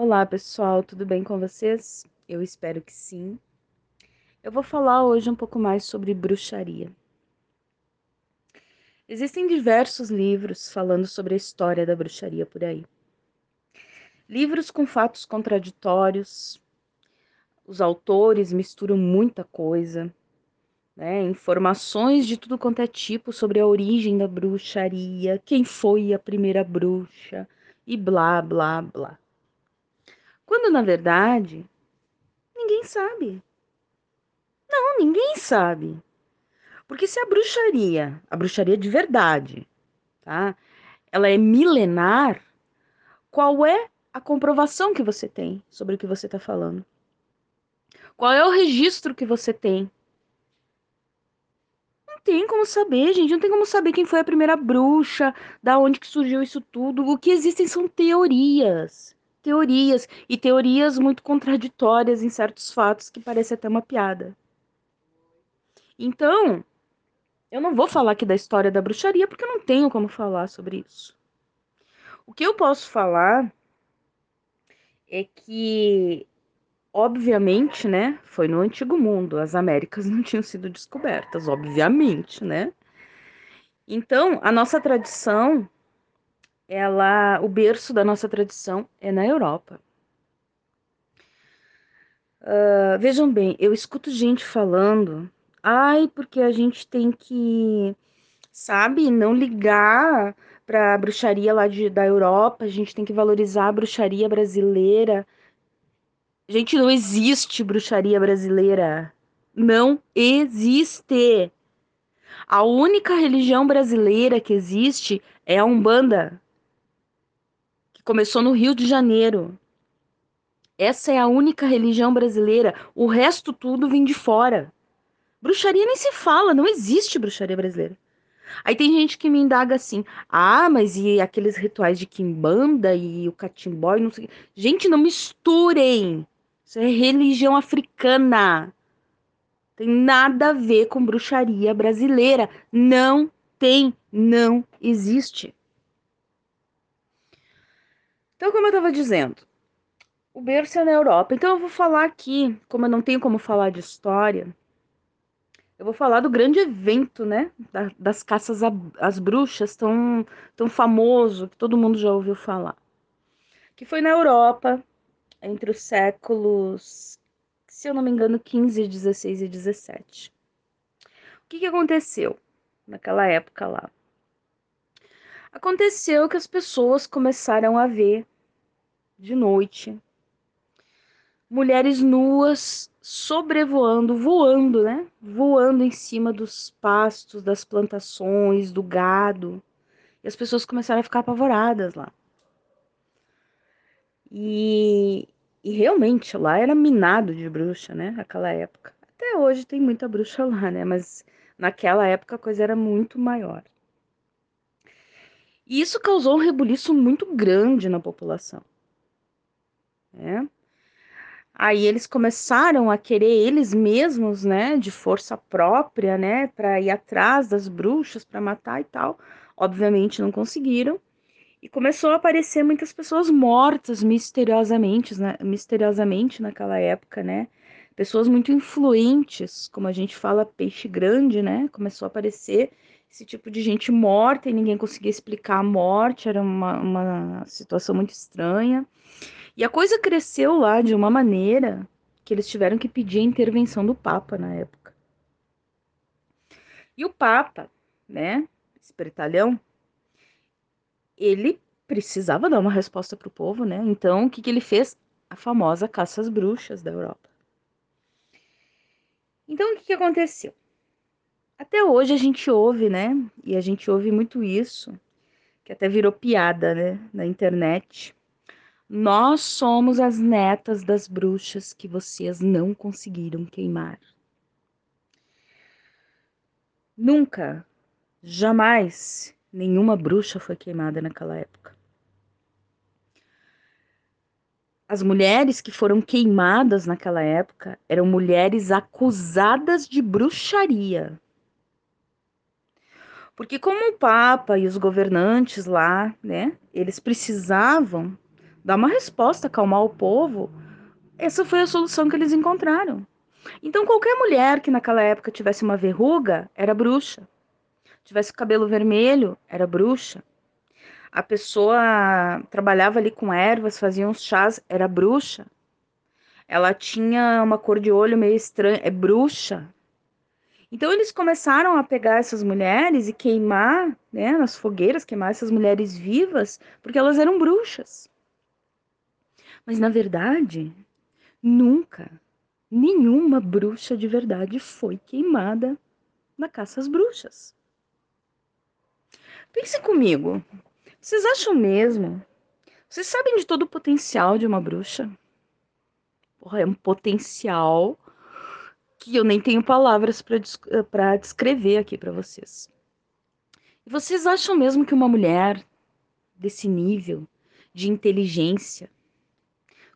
Olá, pessoal, tudo bem com vocês? Eu espero que sim. Eu vou falar hoje um pouco mais sobre bruxaria. Existem diversos livros falando sobre a história da bruxaria por aí. Livros com fatos contraditórios, os autores misturam muita coisa, né? Informações de tudo quanto é tipo sobre a origem da bruxaria, quem foi a primeira bruxa e blá blá blá. Quando na verdade ninguém sabe. Não, ninguém sabe. Porque se a bruxaria, a bruxaria de verdade, tá? Ela é milenar, qual é a comprovação que você tem sobre o que você está falando? Qual é o registro que você tem? Não tem como saber, gente. Não tem como saber quem foi a primeira bruxa, da onde que surgiu isso tudo. O que existem são teorias teorias, e teorias muito contraditórias em certos fatos que parece até uma piada. Então, eu não vou falar aqui da história da bruxaria porque eu não tenho como falar sobre isso. O que eu posso falar é que, obviamente, né, foi no antigo mundo, as Américas não tinham sido descobertas, obviamente, né? Então, a nossa tradição ela, o berço da nossa tradição é na Europa. Uh, vejam bem, eu escuto gente falando, ai, porque a gente tem que, sabe, não ligar para a bruxaria lá de, da Europa, a gente tem que valorizar a bruxaria brasileira. Gente, não existe bruxaria brasileira. Não existe. A única religião brasileira que existe é a Umbanda. Começou no Rio de Janeiro. Essa é a única religião brasileira. O resto tudo vem de fora. Bruxaria nem se fala, não existe bruxaria brasileira. Aí tem gente que me indaga assim: ah, mas e aqueles rituais de quimbanda e o catimbó e não sei. Gente, não misturem. Isso é religião africana. Tem nada a ver com bruxaria brasileira. Não tem, não existe. Então, como eu estava dizendo, o berço é na Europa. Então, eu vou falar aqui, como eu não tenho como falar de história, eu vou falar do grande evento, né? das caças às bruxas, tão, tão famoso, que todo mundo já ouviu falar. Que foi na Europa, entre os séculos, se eu não me engano, 15, 16 e 17. O que, que aconteceu naquela época lá? Aconteceu que as pessoas começaram a ver de noite mulheres nuas sobrevoando, voando, né? Voando em cima dos pastos, das plantações, do gado. E as pessoas começaram a ficar apavoradas lá. E, e realmente lá era minado de bruxa, né? Naquela época. Até hoje tem muita bruxa lá, né? Mas naquela época a coisa era muito maior. E isso causou um rebuliço muito grande na população. Né? Aí eles começaram a querer eles mesmos, né, de força própria, né, para ir atrás das bruxas para matar e tal. Obviamente não conseguiram. E começou a aparecer muitas pessoas mortas misteriosamente, né, misteriosamente naquela época, né? Pessoas muito influentes, como a gente fala, peixe grande, né? Começou a aparecer esse tipo de gente morta e ninguém conseguia explicar a morte, era uma, uma situação muito estranha. E a coisa cresceu lá de uma maneira que eles tiveram que pedir a intervenção do Papa na época. E o Papa, né, espertalhão, ele precisava dar uma resposta para o povo, né? Então, o que, que ele fez? A famosa caça às bruxas da Europa. Então, o que, que aconteceu? Até hoje a gente ouve, né? E a gente ouve muito isso, que até virou piada, né? Na internet. Nós somos as netas das bruxas que vocês não conseguiram queimar. Nunca, jamais, nenhuma bruxa foi queimada naquela época. As mulheres que foram queimadas naquela época eram mulheres acusadas de bruxaria. Porque como o Papa e os governantes lá, né, eles precisavam dar uma resposta, acalmar o povo. Essa foi a solução que eles encontraram. Então, qualquer mulher que naquela época tivesse uma verruga era bruxa. Tivesse cabelo vermelho, era bruxa. A pessoa trabalhava ali com ervas, fazia uns chás, era bruxa. Ela tinha uma cor de olho meio estranha, é bruxa. Então eles começaram a pegar essas mulheres e queimar, né, nas fogueiras, queimar essas mulheres vivas, porque elas eram bruxas. Mas na verdade, nunca nenhuma bruxa de verdade foi queimada na caça às bruxas. Pense comigo. Vocês acham mesmo? Vocês sabem de todo o potencial de uma bruxa? Porra, é um potencial que eu nem tenho palavras para descrever aqui para vocês. E vocês acham mesmo que uma mulher desse nível de inteligência,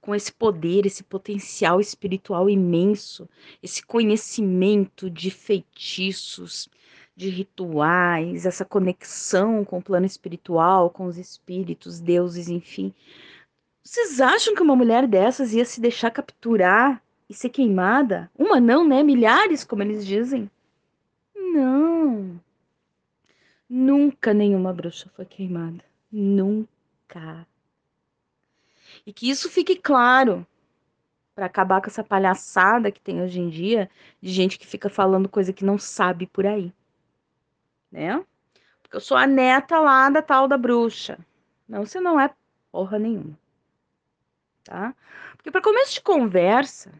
com esse poder, esse potencial espiritual imenso, esse conhecimento de feitiços, de rituais, essa conexão com o plano espiritual, com os espíritos, deuses, enfim. Vocês acham que uma mulher dessas ia se deixar capturar e ser queimada? Uma não, né? Milhares, como eles dizem. Não. Nunca nenhuma bruxa foi queimada. Nunca. E que isso fique claro para acabar com essa palhaçada que tem hoje em dia de gente que fica falando coisa que não sabe por aí. Né? Porque eu sou a neta lá da tal da bruxa. Não, você não é porra nenhuma. Tá? Porque para começo de conversa,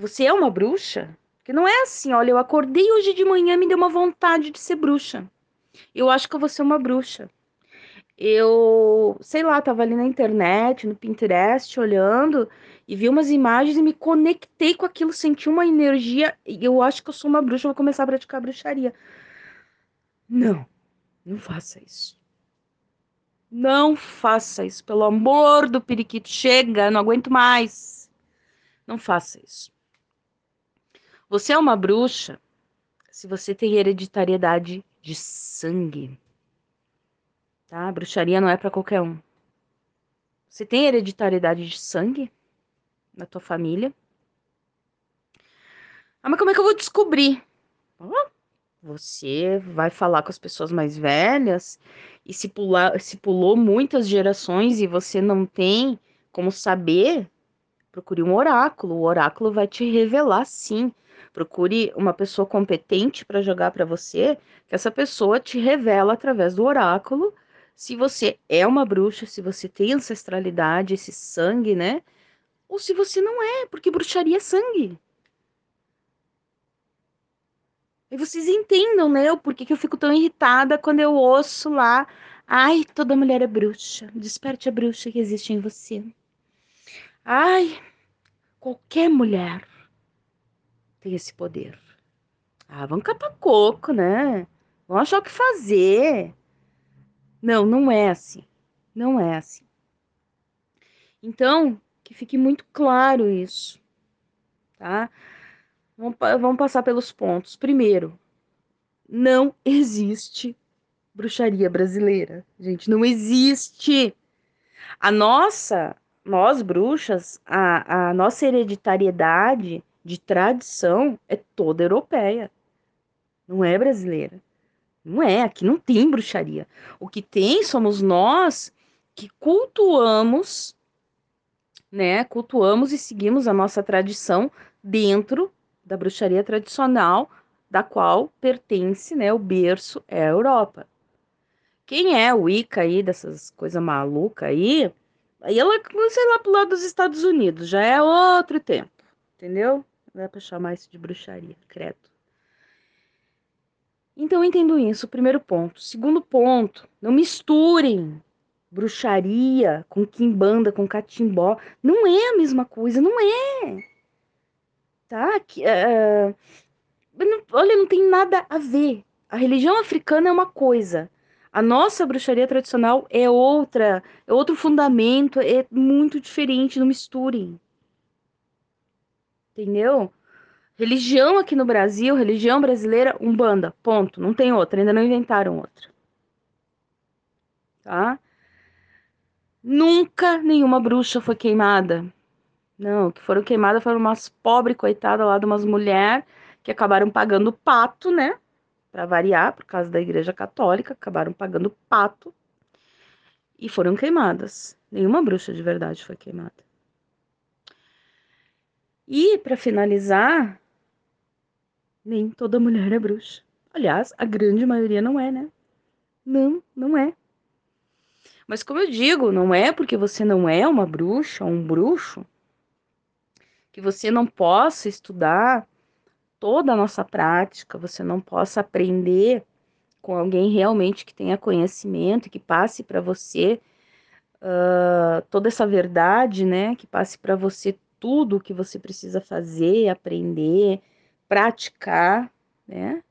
você é uma bruxa? Porque não é assim, olha, eu acordei hoje de manhã me deu uma vontade de ser bruxa. Eu acho que eu vou ser uma bruxa eu, sei lá, tava ali na internet, no Pinterest, olhando e vi umas imagens e me conectei com aquilo, senti uma energia e eu acho que eu sou uma bruxa, vou começar a praticar bruxaria. Não, não faça isso. Não faça isso, pelo amor do periquito, chega, não aguento mais. Não faça isso. Você é uma bruxa se você tem hereditariedade de sangue tá? bruxaria não é para qualquer um. Você tem hereditariedade de sangue na tua família? Ah, mas como é que eu vou descobrir? Você vai falar com as pessoas mais velhas e se, pular, se pulou muitas gerações e você não tem como saber, procure um oráculo. O oráculo vai te revelar sim. Procure uma pessoa competente para jogar para você, que essa pessoa te revela através do oráculo se você é uma bruxa, se você tem ancestralidade, esse sangue, né? Ou se você não é, porque bruxaria é sangue. E vocês entendam, né? O porquê que eu fico tão irritada quando eu ouço lá. Ai, toda mulher é bruxa. Desperte a bruxa que existe em você. Ai, qualquer mulher tem esse poder. Ah, vamos catar coco, né? Vamos achar o que fazer. Não, não é assim. Não é assim. Então, que fique muito claro isso, tá? Vamos, vamos passar pelos pontos. Primeiro, não existe bruxaria brasileira. Gente, não existe. A nossa, nós bruxas, a, a nossa hereditariedade de tradição é toda europeia. Não é brasileira. Não é, aqui não tem bruxaria. O que tem somos nós que cultuamos, né? Cultuamos e seguimos a nossa tradição dentro da bruxaria tradicional, da qual pertence, né, o berço é a Europa. Quem é o Wicca aí, dessas coisas malucas aí, aí ela, sei lá, pro lado dos Estados Unidos, já é outro tempo, entendeu? É pra chamar isso de bruxaria, credo. Então entendo isso, primeiro ponto. Segundo ponto, não misturem bruxaria com quimbanda, com catimbó. Não é a mesma coisa, não é. Tá? Que, uh, olha, não tem nada a ver. A religião africana é uma coisa. A nossa bruxaria tradicional é outra, é outro fundamento, é muito diferente, não misturem. Entendeu? Religião aqui no Brasil, religião brasileira, Umbanda, ponto. Não tem outra, ainda não inventaram outra. Tá? Nunca nenhuma bruxa foi queimada. Não, que foram queimadas foram umas pobres coitadas lá de umas mulheres que acabaram pagando pato, né? Para variar, por causa da Igreja Católica, acabaram pagando pato e foram queimadas. Nenhuma bruxa de verdade foi queimada. E para finalizar, nem toda mulher é bruxa. Aliás, a grande maioria não é, né? Não, não é. Mas como eu digo, não é porque você não é uma bruxa ou um bruxo que você não possa estudar toda a nossa prática, você não possa aprender com alguém realmente que tenha conhecimento, que passe para você uh, toda essa verdade, né? Que passe para você tudo o que você precisa fazer, aprender, praticar, né?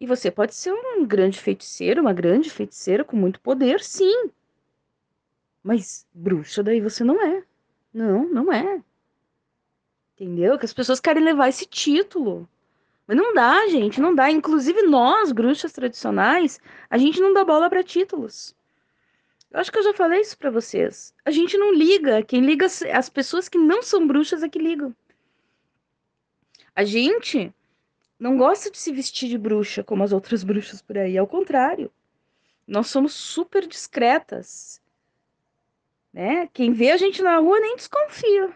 E você pode ser um grande feiticeiro, uma grande feiticeira com muito poder, sim. Mas bruxa daí você não é. Não, não é. Entendeu? Que as pessoas querem levar esse título. Mas não dá, gente, não dá. Inclusive nós, bruxas tradicionais, a gente não dá bola para títulos. Eu acho que eu já falei isso para vocês. A gente não liga. Quem liga, as pessoas que não são bruxas é que ligam. A gente não gosta de se vestir de bruxa como as outras bruxas por aí. Ao contrário, nós somos super discretas. Né? Quem vê a gente na rua nem desconfia.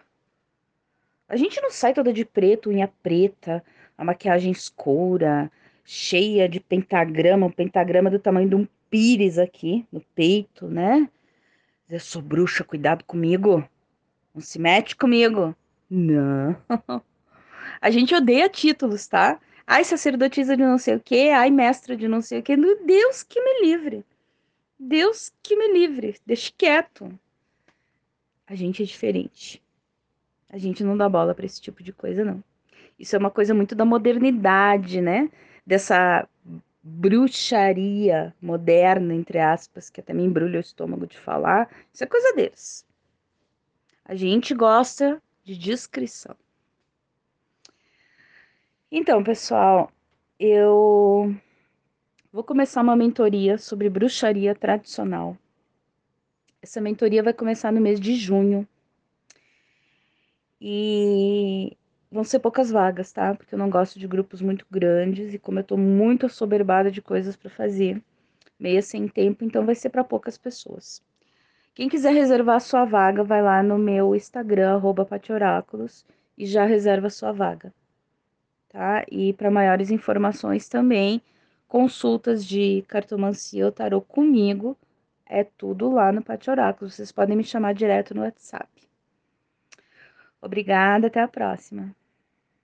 A gente não sai toda de preto, unha preta, a maquiagem escura, cheia de pentagrama, um pentagrama do tamanho de um pires aqui no peito, né? Eu sou bruxa, cuidado comigo. Não se mete comigo. Não. A gente odeia títulos, tá? Ai, sacerdotisa de não sei o quê, ai, mestra de não sei o quê. Deus que me livre. Deus que me livre. Deixe quieto. A gente é diferente. A gente não dá bola para esse tipo de coisa, não. Isso é uma coisa muito da modernidade, né? Dessa bruxaria moderna, entre aspas, que até me embrulha o estômago de falar. Isso é coisa deles. A gente gosta de descrição. Então, pessoal, eu vou começar uma mentoria sobre bruxaria tradicional. Essa mentoria vai começar no mês de junho. E vão ser poucas vagas, tá? Porque eu não gosto de grupos muito grandes e como eu tô muito assoberbada de coisas para fazer, meia sem tempo, então vai ser para poucas pessoas. Quem quiser reservar sua vaga, vai lá no meu Instagram, arroba e já reserva sua vaga tá? E para maiores informações também, consultas de cartomancia ou tarô comigo, é tudo lá no Pátio Oráculos. Vocês podem me chamar direto no WhatsApp. Obrigada, até a próxima.